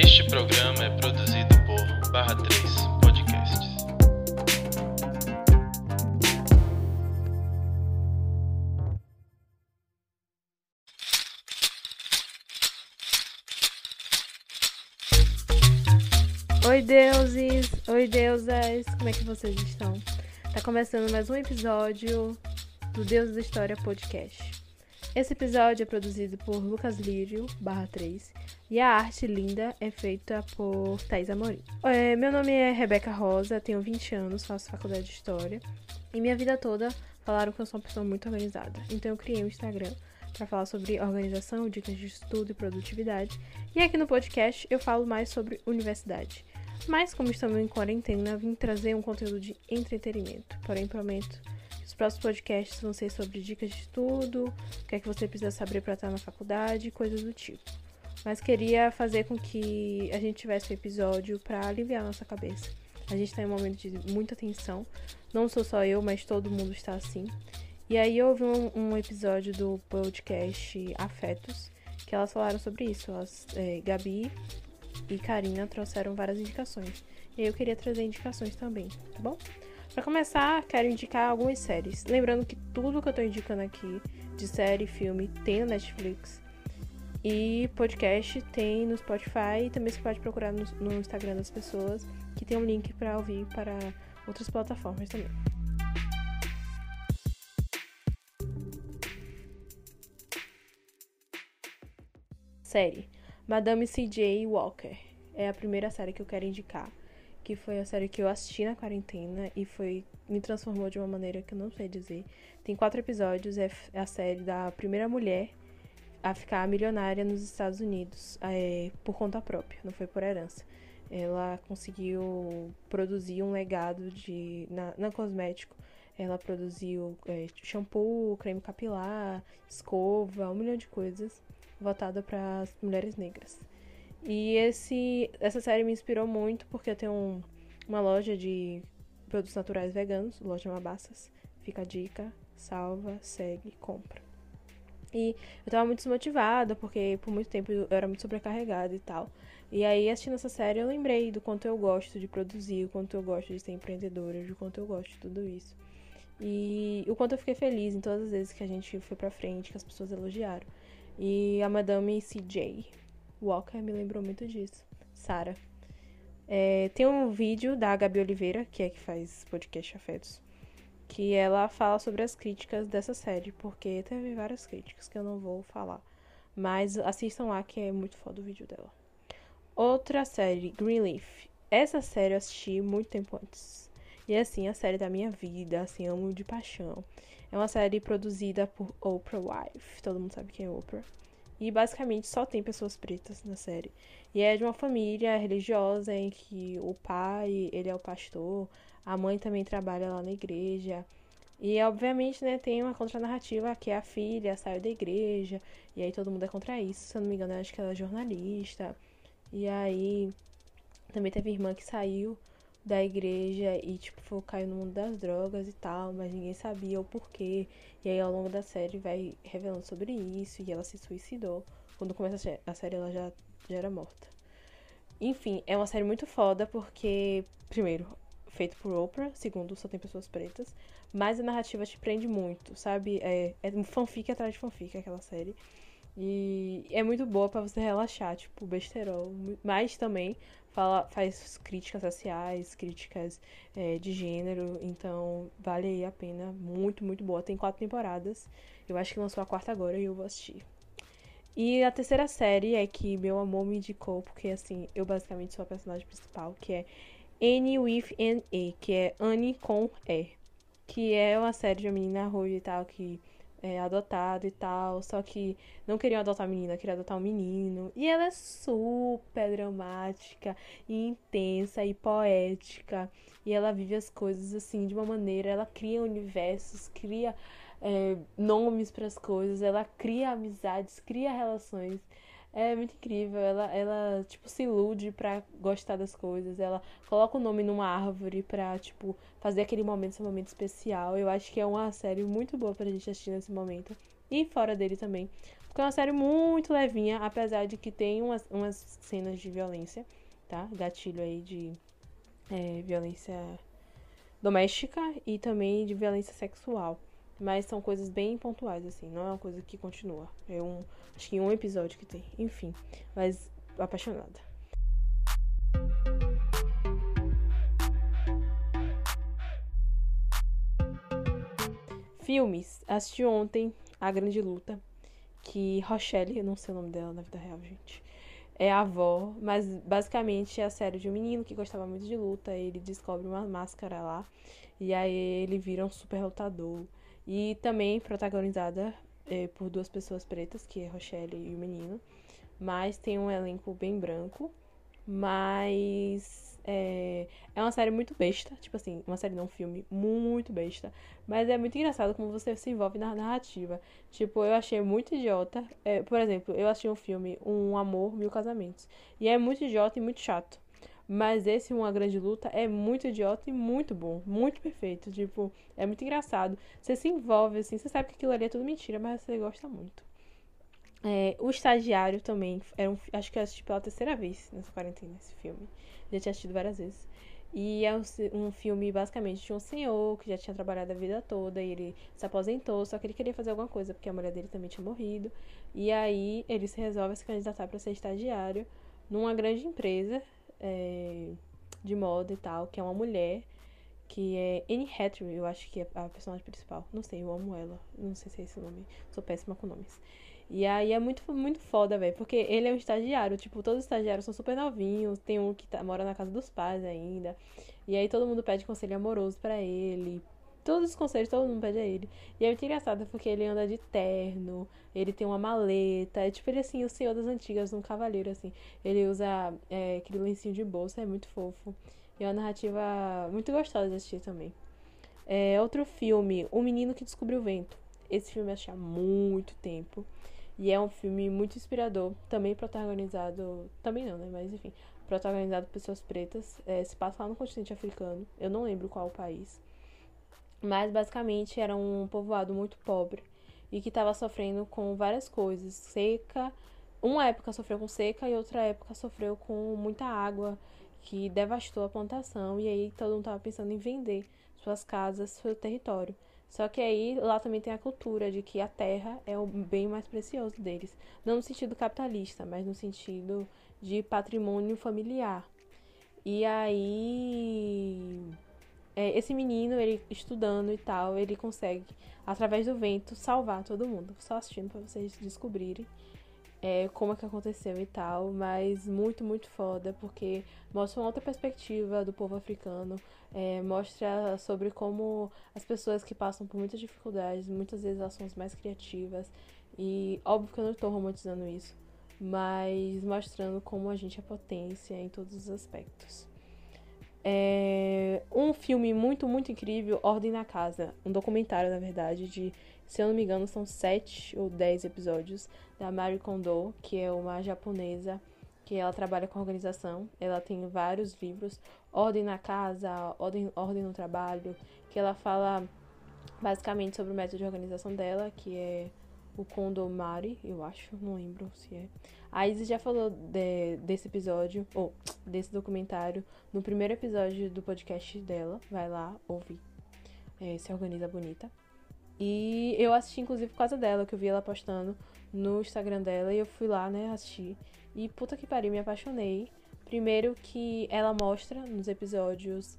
Este programa é produzido por Barra 3 Podcasts. Oi, deuses! Oi, deusas! Como é que vocês estão? Tá começando mais um episódio do Deus da História Podcast. Esse episódio é produzido por Lucas Lírio, barra 3, e a arte linda é feita por Thais Amorim. É, meu nome é Rebeca Rosa, tenho 20 anos, faço faculdade de História, e minha vida toda falaram que eu sou uma pessoa muito organizada. Então eu criei um Instagram para falar sobre organização, dicas de estudo e produtividade, e aqui no podcast eu falo mais sobre universidade. Mas como estamos em quarentena, vim trazer um conteúdo de entretenimento. Porém, prometo os próximos podcasts vão ser sobre dicas de estudo, o que é que você precisa saber para estar na faculdade, coisas do tipo. Mas queria fazer com que a gente tivesse um episódio para aliviar nossa cabeça. A gente está em um momento de muita tensão. Não sou só eu, mas todo mundo está assim. E aí eu ouvi um, um episódio do podcast Afetos, que elas falaram sobre isso. Elas, é, Gabi e Karina trouxeram várias indicações. E eu queria trazer indicações também, tá bom? Para começar, quero indicar algumas séries. Lembrando que tudo que eu tô indicando aqui de série, filme, tem no Netflix. E podcast tem no Spotify e também você pode procurar no, no Instagram das pessoas, que tem um link para ouvir para outras plataformas também. Série Madame C.J. Walker. É a primeira série que eu quero indicar. Que foi a série que eu assisti na quarentena e foi me transformou de uma maneira que eu não sei dizer. Tem quatro episódios, é a série da primeira mulher a ficar milionária nos Estados Unidos é, por conta própria, não foi por herança. Ela conseguiu produzir um legado de na, na cosmético. Ela produziu é, shampoo, creme capilar, escova, um milhão de coisas voltada para as mulheres negras. E esse, essa série me inspirou muito porque eu tenho um, uma loja de produtos naturais veganos, loja Mabassas. Fica a dica, salva, segue, compra. E eu tava muito desmotivada porque por muito tempo eu era muito sobrecarregada e tal. E aí, assistindo essa série, eu lembrei do quanto eu gosto de produzir, o quanto eu gosto de ser empreendedora, do quanto eu gosto de tudo isso. E o quanto eu fiquei feliz em todas as vezes que a gente foi pra frente, que as pessoas elogiaram. E a Madame CJ Walker me lembrou muito disso. Sara. É, tem um vídeo da Gabi Oliveira, que é que faz podcast Afetos, que ela fala sobre as críticas dessa série, porque teve várias críticas que eu não vou falar. Mas assistam lá que é muito foda o vídeo dela. Outra série, Greenleaf. Essa série eu assisti muito tempo antes. E assim, a série da minha vida, assim, amo de paixão. É uma série produzida por Oprah Wife. Todo mundo sabe quem é Oprah. E basicamente só tem pessoas pretas na série. E é de uma família religiosa em que o pai, ele é o pastor, a mãe também trabalha lá na igreja. E obviamente, né, tem uma contranarrativa que a filha saiu da igreja, e aí todo mundo é contra isso. Se eu não me engano, acho que ela é jornalista. E aí também teve irmã que saiu da igreja e, tipo, caiu no mundo das drogas e tal, mas ninguém sabia o porquê. E aí, ao longo da série, vai revelando sobre isso e ela se suicidou. Quando começa a série, ela já, já era morta. Enfim, é uma série muito foda porque, primeiro, feito por Oprah, segundo, só tem pessoas pretas, mas a narrativa te prende muito, sabe? É, é um fanfic atrás de fanfic aquela série. E é muito boa para você relaxar, tipo, besterol. Mas também fala, faz críticas sociais, críticas é, de gênero. Então, vale aí a pena. Muito, muito boa. Tem quatro temporadas. Eu acho que lançou a quarta agora e eu vou assistir. E a terceira série é que meu amor me indicou, porque assim, eu basicamente sou a personagem principal, que é Annie with an E, que é Annie com E. Que é uma série de uma menina ruiva e tal, que é, adotado e tal, só que não queriam adotar a menina, queriam adotar um menino. E ela é super dramática, e intensa e poética. E ela vive as coisas assim de uma maneira, ela cria universos, cria é, nomes para as coisas, ela cria amizades, cria relações. É muito incrível. Ela, ela tipo, se ilude pra gostar das coisas. Ela coloca o nome numa árvore pra, tipo, fazer aquele momento ser um momento especial. Eu acho que é uma série muito boa pra gente assistir nesse momento. E fora dele também. Porque é uma série muito levinha, apesar de que tem umas, umas cenas de violência, tá? Gatilho aí de é, violência doméstica e também de violência sexual. Mas são coisas bem pontuais, assim, não é uma coisa que continua. É um. Acho que um episódio que tem. Enfim. Mas apaixonada. Filmes. Assisti ontem A Grande Luta. Que Rochelle, eu não sei o nome dela na vida real, gente. É a avó, mas basicamente é a série de um menino que gostava muito de luta. Ele descobre uma máscara lá. E aí ele vira um super lutador. E também protagonizada é, por duas pessoas pretas, que é Rochelle e o menino. Mas tem um elenco bem branco. Mas é, é uma série muito besta, tipo assim, uma série não, um filme muito besta. Mas é muito engraçado como você se envolve na narrativa. Tipo, eu achei muito idiota. É, por exemplo, eu assisti um filme, Um Amor, Mil Casamentos. E é muito idiota e muito chato. Mas esse Uma Grande Luta é muito idiota e muito bom, muito perfeito. Tipo, é muito engraçado. Você se envolve, assim, você sabe que aquilo ali é tudo mentira, mas você gosta muito. É, o Estagiário também, era um, acho que eu assisti pela terceira vez nessa quarentena, esse filme já tinha assistido várias vezes. E é um, filme basicamente de um senhor que já tinha trabalhado a vida toda e ele se aposentou, só que ele queria fazer alguma coisa porque a mulher dele também tinha morrido. E aí ele se resolve a se candidatar para ser estagiário numa grande empresa é, de moda e tal, que é uma mulher que é Anne Hathaway, eu acho que é a personagem principal. Não sei, eu amo ela. Não sei se é esse o nome. Sou péssima com nomes. E aí é muito, muito foda, velho. Porque ele é um estagiário. Tipo, todos os estagiários são super novinhos. Tem um que tá, mora na casa dos pais ainda. E aí todo mundo pede conselho amoroso para ele. Todos os conselhos, todo mundo pede a ele. E é muito engraçado porque ele anda de terno, ele tem uma maleta. É tipo ele assim, o senhor das antigas, um cavaleiro, assim. Ele usa é, aquele lencinho de bolsa, é muito fofo. E é uma narrativa muito gostosa de assistir também. É, outro filme, O Menino que Descobriu o Vento. Esse filme eu achei há muito tempo. E é um filme muito inspirador, também protagonizado. Também não, né? Mas enfim, protagonizado por pessoas pretas. É, se passa lá no continente africano. Eu não lembro qual país. Mas basicamente era um povoado muito pobre e que estava sofrendo com várias coisas. Seca. Uma época sofreu com seca e outra época sofreu com muita água que devastou a plantação. E aí todo mundo estava pensando em vender suas casas, seu território. Só que aí lá também tem a cultura de que a terra é o bem mais precioso deles. Não no sentido capitalista, mas no sentido de patrimônio familiar. E aí. É, esse menino, ele estudando e tal, ele consegue, através do vento, salvar todo mundo. Só assistindo para vocês descobrirem é, como é que aconteceu e tal, mas muito, muito foda, porque mostra uma outra perspectiva do povo africano, é, mostra sobre como as pessoas que passam por muitas dificuldades, muitas vezes elas são as mais criativas, e óbvio que eu não estou romantizando isso, mas mostrando como a gente é potência em todos os aspectos. É um filme muito, muito incrível, Ordem na Casa, um documentário, na verdade, de se eu não me engano, são sete ou dez episódios da Marie Kondo, que é uma japonesa que ela trabalha com organização. Ela tem vários livros, Ordem na Casa, Ordem, Ordem no Trabalho, que ela fala basicamente sobre o método de organização dela, que é o Kondomari, eu acho, não lembro se é. A Izzy já falou de, desse episódio, ou desse documentário, no primeiro episódio do podcast dela. Vai lá ouvir. É, se organiza bonita. E eu assisti, inclusive, por causa dela, que eu vi ela postando no Instagram dela e eu fui lá, né, assistir. E puta que pariu, me apaixonei. Primeiro que ela mostra nos episódios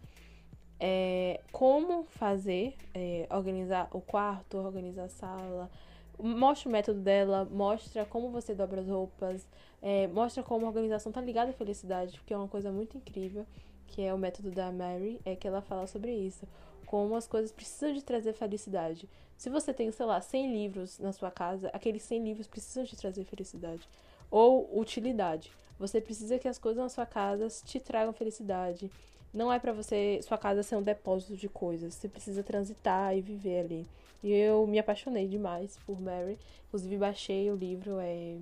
é, como fazer, é, organizar o quarto, organizar a sala. Mostra o método dela, mostra como você dobra as roupas, é, mostra como a organização tá ligada à felicidade, porque é uma coisa muito incrível, que é o método da Mary, é que ela fala sobre isso como as coisas precisam de trazer felicidade. Se você tem, sei lá, 100 livros na sua casa, aqueles 100 livros precisam de trazer felicidade ou utilidade. Você precisa que as coisas na sua casa te tragam felicidade. Não é para você sua casa ser um depósito de coisas. Você precisa transitar e viver ali. E eu me apaixonei demais por Mary. Inclusive baixei o livro, é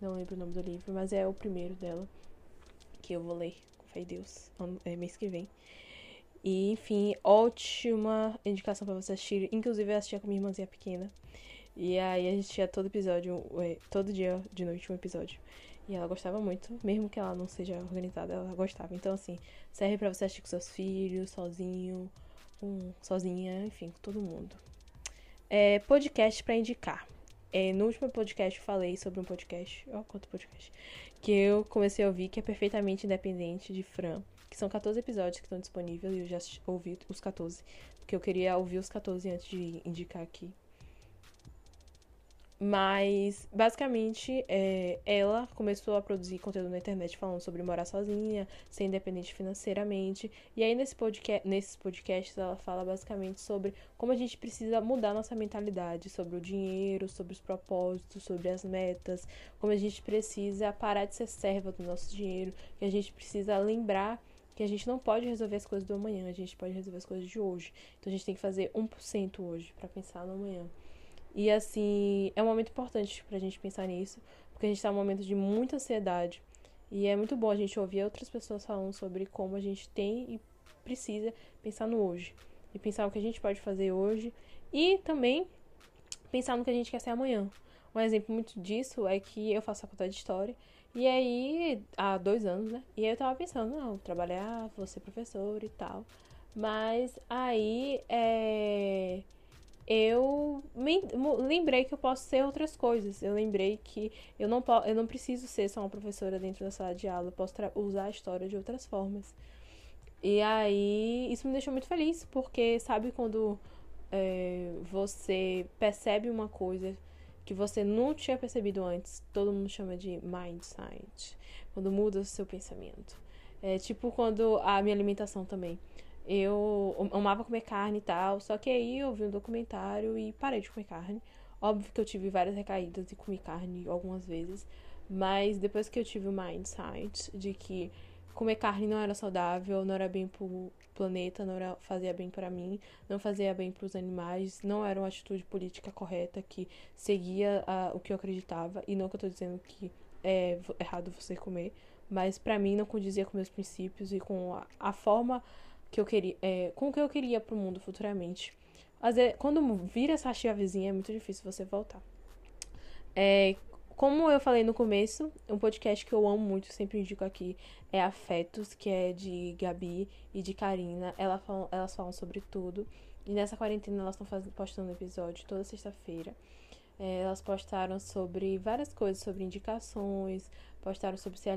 não lembro o nome do livro, mas é o primeiro dela que eu vou ler, com fé em Deus, é mês que vem. E, enfim, ótima indicação para você assistir. Inclusive, eu assistia com minha irmãzinha pequena. E aí a gente tinha todo episódio, é, todo dia de noite um episódio. E ela gostava muito, mesmo que ela não seja organizada, ela gostava. Então, assim, serve para você assistir com seus filhos, sozinho, sozinha, enfim, com todo mundo. É, podcast para indicar. É, no último podcast eu falei sobre um podcast, ó, quanto podcast, que eu comecei a ouvir, que é perfeitamente independente de Fran, que são 14 episódios que estão disponíveis e eu já ouvi os 14, porque eu queria ouvir os 14 antes de indicar aqui. Mas, basicamente, é, ela começou a produzir conteúdo na internet falando sobre morar sozinha, ser independente financeiramente. E aí, nesse podcast, nesses podcasts, ela fala basicamente sobre como a gente precisa mudar nossa mentalidade sobre o dinheiro, sobre os propósitos, sobre as metas, como a gente precisa parar de ser serva do nosso dinheiro, que a gente precisa lembrar que a gente não pode resolver as coisas do amanhã, a gente pode resolver as coisas de hoje. Então, a gente tem que fazer 1% hoje para pensar no amanhã. E assim, é um momento importante pra gente pensar nisso, porque a gente tá num momento de muita ansiedade. E é muito bom a gente ouvir outras pessoas falando sobre como a gente tem e precisa pensar no hoje. E pensar o que a gente pode fazer hoje. E também pensar no que a gente quer ser amanhã. Um exemplo muito disso é que eu faço faculdade de História. E aí, há dois anos, né? E aí eu tava pensando, não, trabalhar, vou ser professor e tal. Mas aí, é eu me lembrei que eu posso ser outras coisas. Eu lembrei que eu não, eu não preciso ser só uma professora dentro da sala de aula, eu posso usar a história de outras formas. E aí, isso me deixou muito feliz, porque sabe quando é, você percebe uma coisa que você não tinha percebido antes, todo mundo chama de mindset, quando muda o seu pensamento. É tipo quando a minha alimentação também eu amava comer carne e tal, só que aí eu vi um documentário e parei de comer carne. Óbvio que eu tive várias recaídas e comi carne algumas vezes, mas depois que eu tive o mindset de que comer carne não era saudável, não era bem pro planeta, não era, fazia bem para mim, não fazia bem para os animais, não era uma atitude política correta que seguia o que eu acreditava, e não que eu tô dizendo que é errado você comer, mas para mim não condizia com meus princípios e com a, a forma que eu queria, é, com o que eu queria pro mundo futuramente. Às vezes, quando vira essa chavezinha, é muito difícil você voltar. É, como eu falei no começo, um podcast que eu amo muito, sempre indico aqui, é Afetos, que é de Gabi e de Karina. Elas falam, elas falam sobre tudo. E nessa quarentena elas estão postando episódio toda sexta-feira. É, elas postaram sobre várias coisas, sobre indicações, postaram sobre se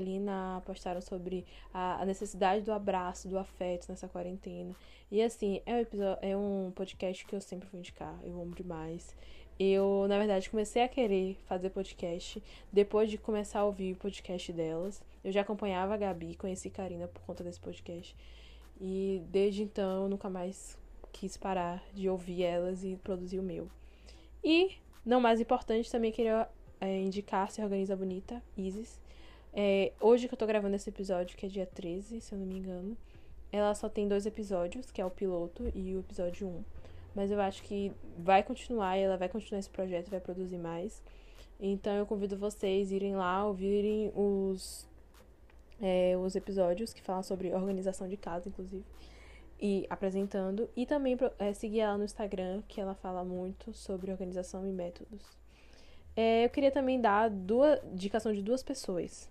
postaram sobre a, a, necessidade do abraço, do afeto nessa quarentena. E assim, é um, episódio, é um podcast que eu sempre vou indicar, eu amo demais. Eu, na verdade, comecei a querer fazer podcast depois de começar a ouvir o podcast delas. Eu já acompanhava a Gabi, conheci Karina por conta desse podcast. E desde então eu nunca mais quis parar de ouvir elas e produzir o meu. E não mais importante, também queria é, indicar Se Organiza Bonita, Isis. É, hoje que eu tô gravando esse episódio, que é dia 13, se eu não me engano, ela só tem dois episódios, que é o piloto e o episódio 1. Mas eu acho que vai continuar, ela vai continuar esse projeto, vai produzir mais. Então eu convido vocês a irem lá, ouvirem os, é, os episódios que falam sobre organização de casa, inclusive e apresentando. E também é, seguir ela no Instagram, que ela fala muito sobre organização e métodos. É, eu queria também dar duas indicação de duas pessoas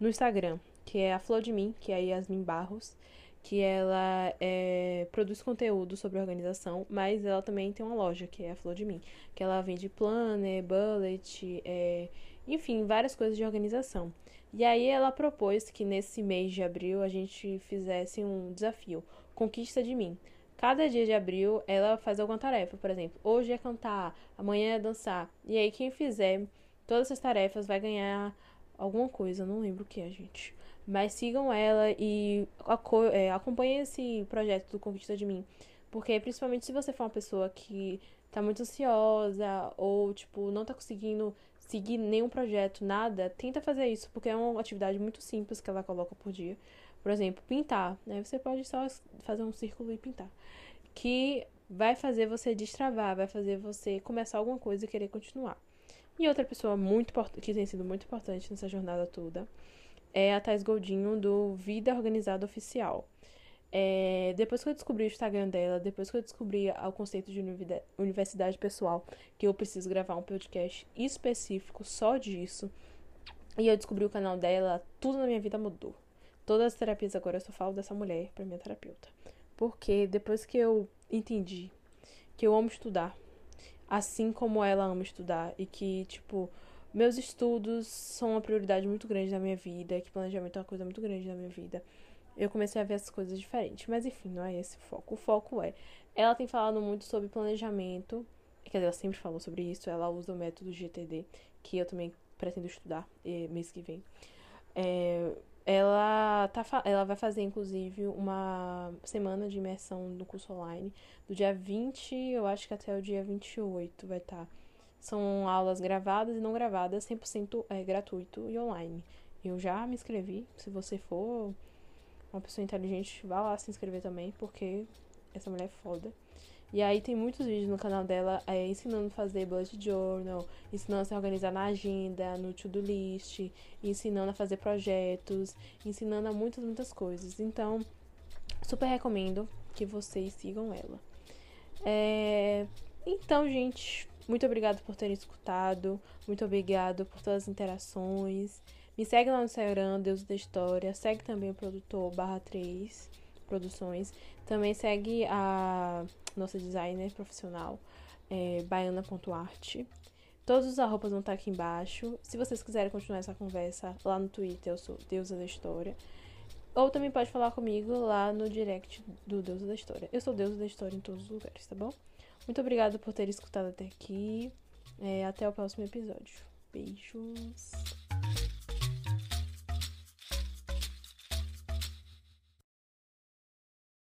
no Instagram, que é a Flor de Mim, que é a Yasmin Barros, que ela é, produz conteúdo sobre organização, mas ela também tem uma loja, que é a Flor de Mim, que ela vende planner, bullet, é, enfim, várias coisas de organização. E aí ela propôs que nesse mês de abril a gente fizesse um desafio, conquista de mim. Cada dia de abril ela faz alguma tarefa, por exemplo, hoje é cantar, amanhã é dançar. E aí quem fizer todas essas tarefas vai ganhar alguma coisa, não lembro o que é, gente. Mas sigam ela e é, acompanhem esse projeto do Conquista de Mim. Porque principalmente se você for uma pessoa que tá muito ansiosa ou, tipo, não tá conseguindo seguir nenhum projeto, nada, tenta fazer isso, porque é uma atividade muito simples que ela coloca por dia. Por exemplo, pintar, né? Você pode só fazer um círculo e pintar. Que vai fazer você destravar, vai fazer você começar alguma coisa e querer continuar. E outra pessoa muito que tem sido muito importante nessa jornada toda é a Thais Goldinho do Vida Organizada Oficial. É, depois que eu descobri o Instagram dela, depois que eu descobri o conceito de universidade pessoal, que eu preciso gravar um podcast específico só disso, e eu descobri o canal dela, tudo na minha vida mudou. Todas as terapias agora eu só falo dessa mulher pra minha terapeuta. Porque depois que eu entendi que eu amo estudar, assim como ela ama estudar, e que, tipo, meus estudos são uma prioridade muito grande na minha vida, que planejamento é uma coisa muito grande na minha vida eu comecei a ver as coisas diferentes. Mas enfim, não é esse o foco. O foco é. Ela tem falado muito sobre planejamento. Quer dizer, ela sempre falou sobre isso. Ela usa o método GTD, que eu também pretendo estudar eh, mês que vem. É, ela, tá, ela vai fazer, inclusive, uma semana de imersão no curso online. Do dia 20, eu acho que até o dia 28 vai estar. Tá. São aulas gravadas e não gravadas, 100% é, gratuito e online. Eu já me inscrevi. Se você for uma pessoa inteligente, vá lá se inscrever também, porque essa mulher é foda. E aí tem muitos vídeos no canal dela é, ensinando a fazer bullet journal, ensinando a se organizar na agenda, no to-do list, ensinando a fazer projetos, ensinando a muitas, muitas coisas. Então, super recomendo que vocês sigam ela. É... Então, gente, muito obrigado por terem escutado, muito obrigado por todas as interações. Me segue lá no Instagram, Deus da História. Segue também o produtor barra 3 Produções. Também segue a nossa designer profissional, é, baiana.art. Todos os arrobas vão estar aqui embaixo. Se vocês quiserem continuar essa conversa lá no Twitter, eu sou Deusa da História. Ou também pode falar comigo lá no direct do Deusa da História. Eu sou Deusa da História em todos os lugares, tá bom? Muito obrigada por ter escutado até aqui. É, até o próximo episódio. Beijos.